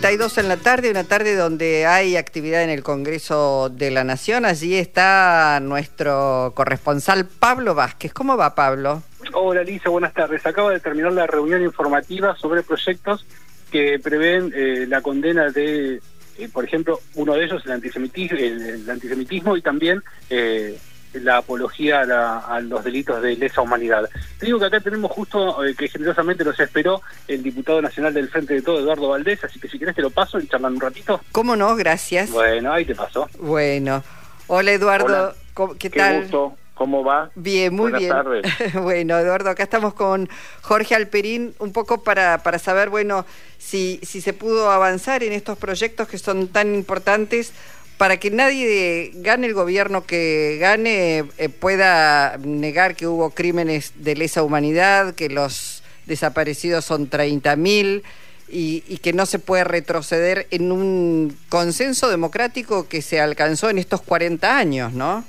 32 en la tarde, una tarde donde hay actividad en el Congreso de la Nación. Allí está nuestro corresponsal Pablo Vázquez. ¿Cómo va Pablo? Hola Lisa, buenas tardes. Acaba de terminar la reunión informativa sobre proyectos que prevén eh, la condena de, eh, por ejemplo, uno de ellos, el antisemitismo, el, antisemitismo y también eh, la apología a, los delitos de lesa humanidad. Te digo que acá tenemos justo eh, que generosamente nos esperó el diputado nacional del Frente de Todo, Eduardo Valdés, así que si querés te lo paso y charlan un ratito. ¿Cómo no? Gracias. Bueno, ahí te paso. Bueno. Hola Eduardo, ¿qué tal? Gusto. ¿Cómo va? Bien, muy Buenas bien. Tardes. bueno, Eduardo, acá estamos con Jorge Alperín, un poco para, para saber, bueno, si, si se pudo avanzar en estos proyectos que son tan importantes para que nadie gane el gobierno que gane eh, pueda negar que hubo crímenes de lesa humanidad, que los desaparecidos son 30.000 y, y que no se puede retroceder en un consenso democrático que se alcanzó en estos 40 años, ¿no?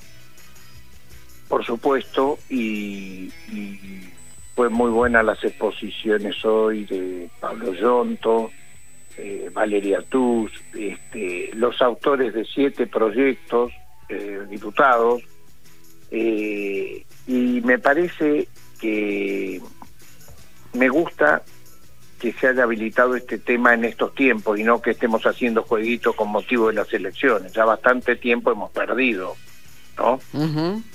Por supuesto, y, y fue muy buena las exposiciones hoy de Pablo Yonto, eh, Valeria Tuz, este, los autores de siete proyectos, eh, diputados, eh, y me parece que me gusta que se haya habilitado este tema en estos tiempos y no que estemos haciendo jueguitos con motivo de las elecciones. Ya bastante tiempo hemos perdido, ¿no?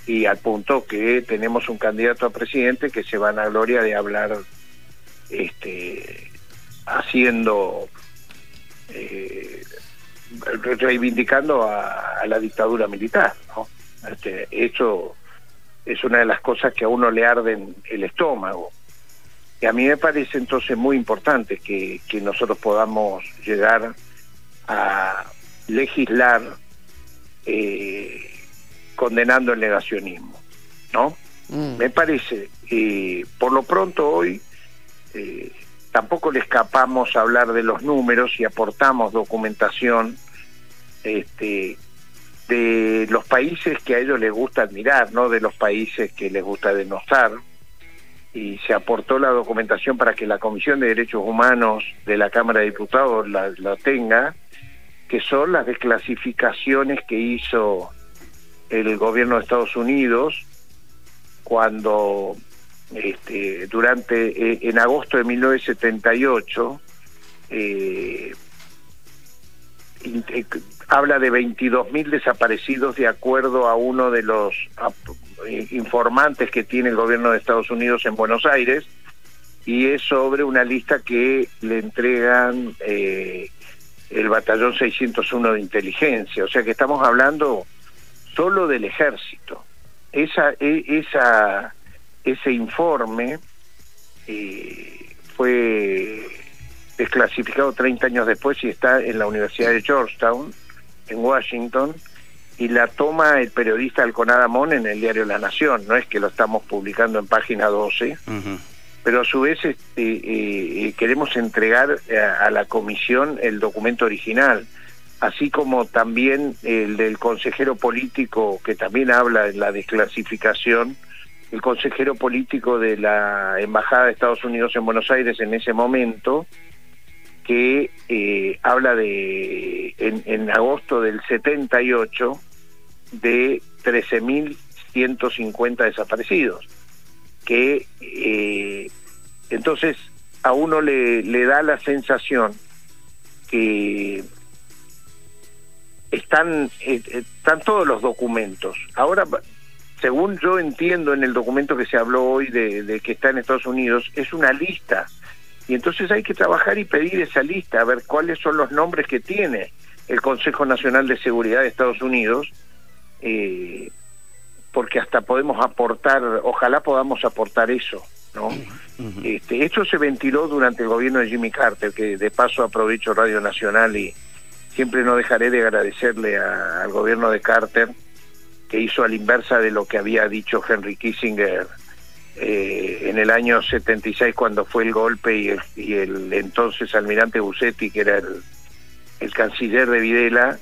Y al punto que tenemos un candidato a presidente que se van a gloria de hablar este haciendo eh, reivindicando a, la dictadura militar. ¿no? Este, eso es una de las cosas que a uno le arden el estómago. Y a mí me parece entonces muy importante que, que nosotros podamos llegar a legislar eh, condenando el negacionismo, ¿no? Mm. Me parece, eh, por lo pronto hoy, eh, tampoco le escapamos a hablar de los números y aportamos documentación este, de los países que a ellos les gusta admirar, no de los países que les gusta denostar. Y se aportó la documentación para que la Comisión de Derechos Humanos de la Cámara de Diputados la, la tenga, que son las desclasificaciones que hizo el gobierno de Estados Unidos cuando este, durante eh, en agosto de 1978 eh, eh, habla de 22.000 desaparecidos de acuerdo a uno de los informantes que tiene el gobierno de Estados Unidos en Buenos Aires y es sobre una lista que le entregan el batallón 601 de inteligencia, o sea que estamos hablando solo del ejército. Esa, e, esa ese informe eh, fue desclasificado 30 años después y está en la Universidad de Georgetown, en Washington, y la toma el periodista Alconada Mon en el diario La Nación, no es que lo estamos publicando en página 12, pero a su vez este, eh, queremos entregar a, a, la comisión el documento original, así como también el del consejero político que también habla de la desclasificación, el consejero político de la Embajada de Estados Unidos en Buenos Aires en ese momento, que eh, habla de, en, agosto del 78, de 13.150 desaparecidos, que eh, entonces a uno le, le da la sensación que están, eh, están todos los documentos. Ahora según yo entiendo en el documento que se habló hoy de, que está en Estados Unidos, es una lista. Y entonces hay que trabajar y pedir esa lista, a ver cuáles son los nombres que tiene el Consejo Nacional de Seguridad de Estados Unidos, eh, porque hasta podemos aportar, ojalá podamos aportar eso. ¿no? este, esto se ventiló durante el gobierno de Jimmy Carter, que de paso aprovecho Radio Nacional y siempre no dejaré de agradecerle al gobierno de Carter que hizo a la inversa de lo que había dicho Henry Kissinger eh, en el año 76 cuando fue el golpe y el, y el entonces almirante Bussetti, que era el, el canciller de Videla,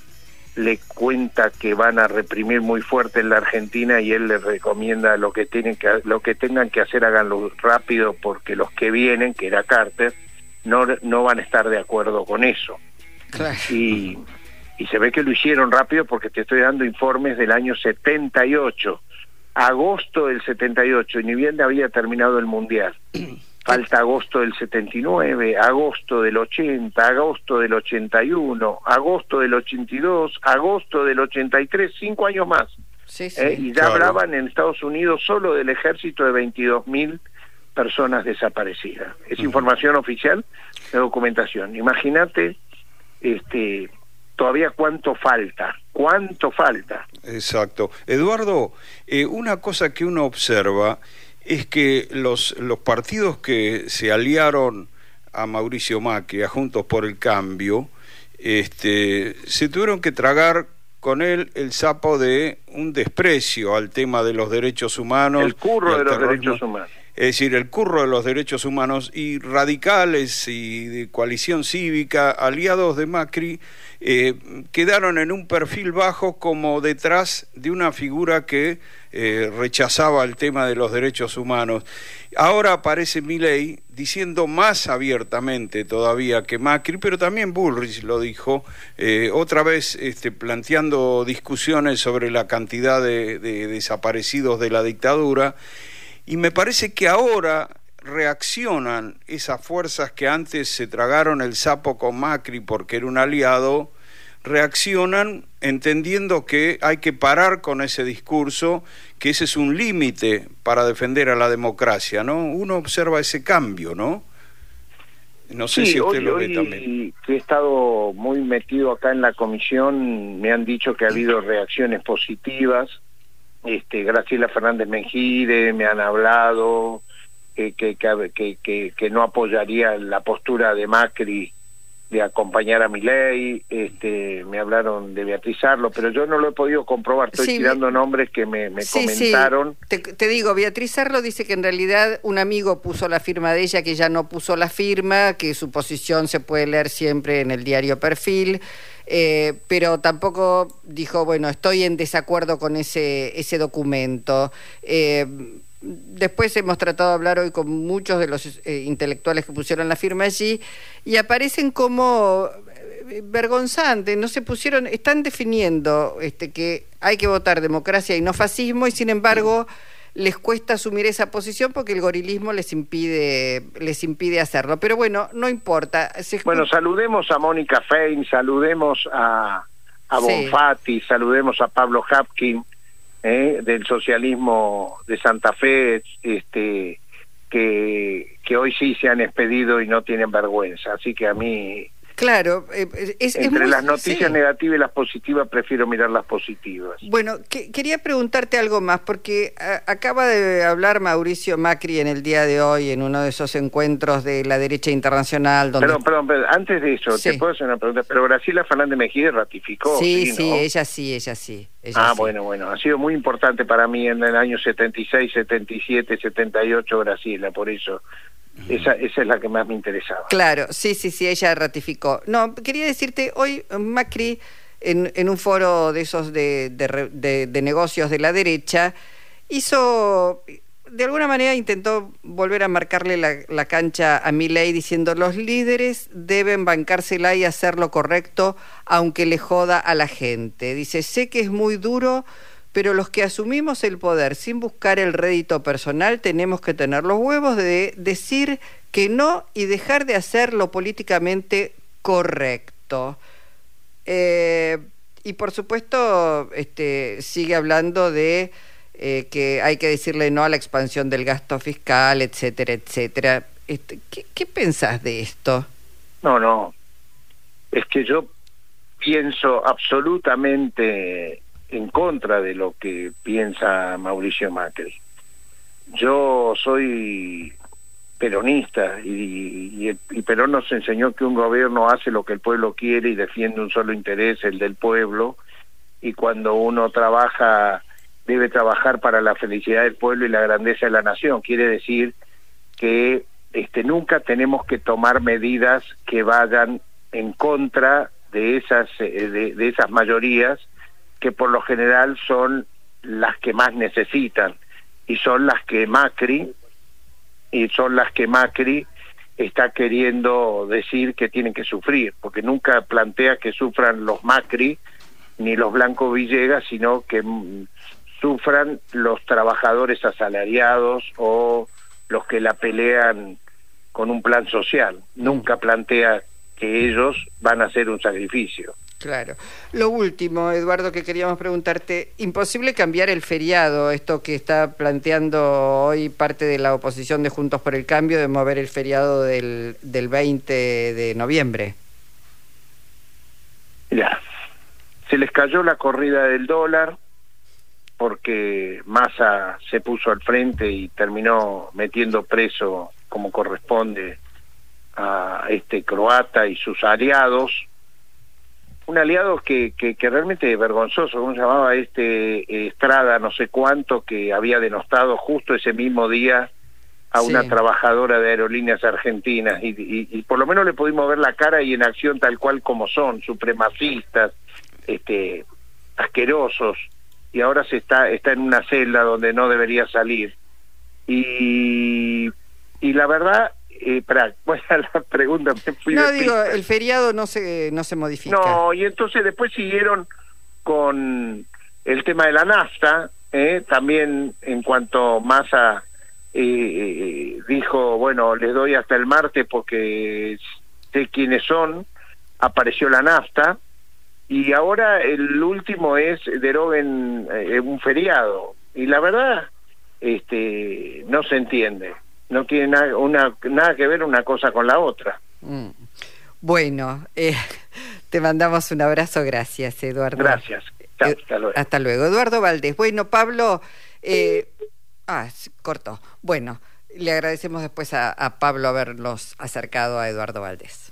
le cuenta que van a reprimir muy fuerte en la Argentina y él le recomienda lo que tienen que lo que tengan que hacer háganlo rápido porque los que vienen, que era Carter, no no van a estar de acuerdo con eso. Y, y se ve que lo hicieron rápido porque te estoy dando informes del año 78, agosto del 78, y ni bien había terminado el Mundial. Falta agosto del 79, agosto del 80, agosto del 81, agosto del 82, agosto del 83, cinco años más. ¿Eh? y ya hablaban en Estados Unidos solo del ejército de 22 mil personas desaparecidas. Es información oficial de documentación. Imagínate este, todavía cuánto falta, cuánto falta. Exacto. Eduardo, eh, una cosa que uno observa es que los, los partidos que se aliaron a Mauricio Macri, a Juntos por el Cambio, este, se tuvieron que tragar con él el sapo de un desprecio al tema de los derechos humanos. El curro de los derechos humanos. Es decir, el curro de los derechos humanos y radicales y de coalición cívica, aliados de Macri, eh, quedaron en un perfil bajo como detrás de una figura que eh, rechazaba el tema de los derechos humanos. Ahora aparece Milei diciendo más abiertamente todavía que Macri, pero también Bullrich lo dijo, eh, otra vez este, planteando discusiones sobre la cantidad de, de desaparecidos de la dictadura, y me parece que ahora reaccionan esas fuerzas que antes se tragaron el sapo con Macri porque era un aliado, reaccionan entendiendo que hay que parar con ese discurso, que ese es un límite para defender a la democracia, ¿no? Uno observa ese cambio, ¿no? No sé si usted lo ve también. he estado muy metido acá en la comisión, me han dicho que ha habido reacciones positivas. Este, Graciela Fernández Mengire me han hablado que, que, que no apoyaría la postura de Macri de acompañar a mi ley, este, me hablaron de Beatriz Arlo, pero yo no lo he podido comprobar, estoy tirando nombres que me, comentaron. Te, te, digo, Beatriz Arlo dice que en realidad un amigo puso la firma de ella, que ya no puso la firma, que su posición se puede leer siempre en el diario Perfil, eh, pero tampoco dijo, bueno, estoy en desacuerdo con ese, ese documento. Eh, Después hemos tratado de hablar hoy con muchos de los eh, intelectuales que pusieron la firma allí y aparecen como eh, vergonzantes, no se pusieron, están definiendo este, que hay que votar democracia y no fascismo y sin embargo les cuesta asumir esa posición porque el gorilismo les impide les impide hacerlo. Pero bueno, no importa. Bueno, saludemos a Mónica Fein, saludemos a, a Bonfatti, saludemos a Pablo Hapkin ¿eh? del socialismo de Santa Fe, este, que, que hoy sí se han expedido y no tienen vergüenza. Así que a mí Claro, eh, es, entre las noticias negativas y las positivas prefiero mirar las positivas. Bueno, quería preguntarte algo más porque acaba de hablar Mauricio Macri en el día de hoy en uno de esos encuentros de la derecha internacional. Donde... Perdón, perdón, antes de eso, te puedo hacer una pregunta. Pero Graciela Fernández Mejide ratificó. Sí, sí, ella sí, ella sí. ah, bueno, bueno, ha sido muy importante para mí en el año 76, 77, 78 Graciela, por eso esa, esa es la que más me interesaba. Claro, sí, sí, sí, ella ratificó. No, quería decirte, hoy Macri, en, en un foro de esos de, de, negocios de la derecha, hizo, de alguna manera intentó volver a marcarle la, la cancha a Milei diciendo los líderes deben bancársela y hacer lo correcto aunque le joda a la gente. Dice, sé que es muy duro pero los que asumimos el poder sin buscar el rédito personal tenemos que tener los huevos de decir que no y dejar de hacer lo políticamente correcto. Eh, y por supuesto, este, sigue hablando de eh, que hay que decirle no a la expansión del gasto fiscal, etcétera, etcétera. Este, ¿qué, ¿Qué pensás de esto? No, no. Es que yo pienso absolutamente en contra de lo que piensa Mauricio Macri. Yo soy peronista y, Perón nos enseñó que un gobierno hace lo que el pueblo quiere y defiende un solo interés, el del pueblo, y cuando uno trabaja debe trabajar para la felicidad del pueblo y la grandeza de la nación. Quiere decir que este, nunca tenemos que tomar medidas que vayan en contra de esas, eh, de esas mayorías que por lo general son las que más necesitan y son las que Macri y son las que Macri está queriendo decir que tienen que sufrir, porque nunca plantea que sufran los Macri ni los Blanco Villegas, sino que mm, sufran los trabajadores asalariados o los que la pelean con un plan social. Nunca plantea que ellos van a hacer un sacrificio. Claro. Lo último, Eduardo, que queríamos preguntarte, imposible cambiar el feriado, esto que está planteando hoy parte de la oposición de Juntos por el Cambio, de mover el feriado del, del 20 de noviembre. Ya, se les cayó la corrida del dólar porque Massa se puso al frente y terminó metiendo preso como corresponde a este croata y sus aliados un aliado que, que, realmente vergonzoso, ¿cómo se llamaba este Estrada, no sé cuánto, que había denostado justo ese mismo día a una trabajadora de aerolíneas argentinas y, y, por lo menos le pudimos ver la cara y en acción tal cual como son, supremacistas, este, asquerosos y ahora se está está en una celda donde no debería salir. Y y la verdad eh, para, bueno, la pregunta me fui No, digo, el feriado no se, no se modifica. No, y entonces después siguieron con el tema de la nafta, ¿eh? también en cuanto Massa eh, eh, dijo, bueno, les doy hasta el martes porque sé quiénes son, apareció la nafta, y ahora el último es deroguen un feriado. Y la verdad, este no se entiende no tiene nada, una, nada que ver una cosa con la otra. Mm. Bueno, eh, te mandamos un abrazo, gracias Eduardo. Gracias, eh, hasta, luego. hasta luego. Eduardo Valdés. Bueno, Pablo, eh, ah, corto. Bueno, le agradecemos después a, a Pablo haberlos acercado a Eduardo Valdés.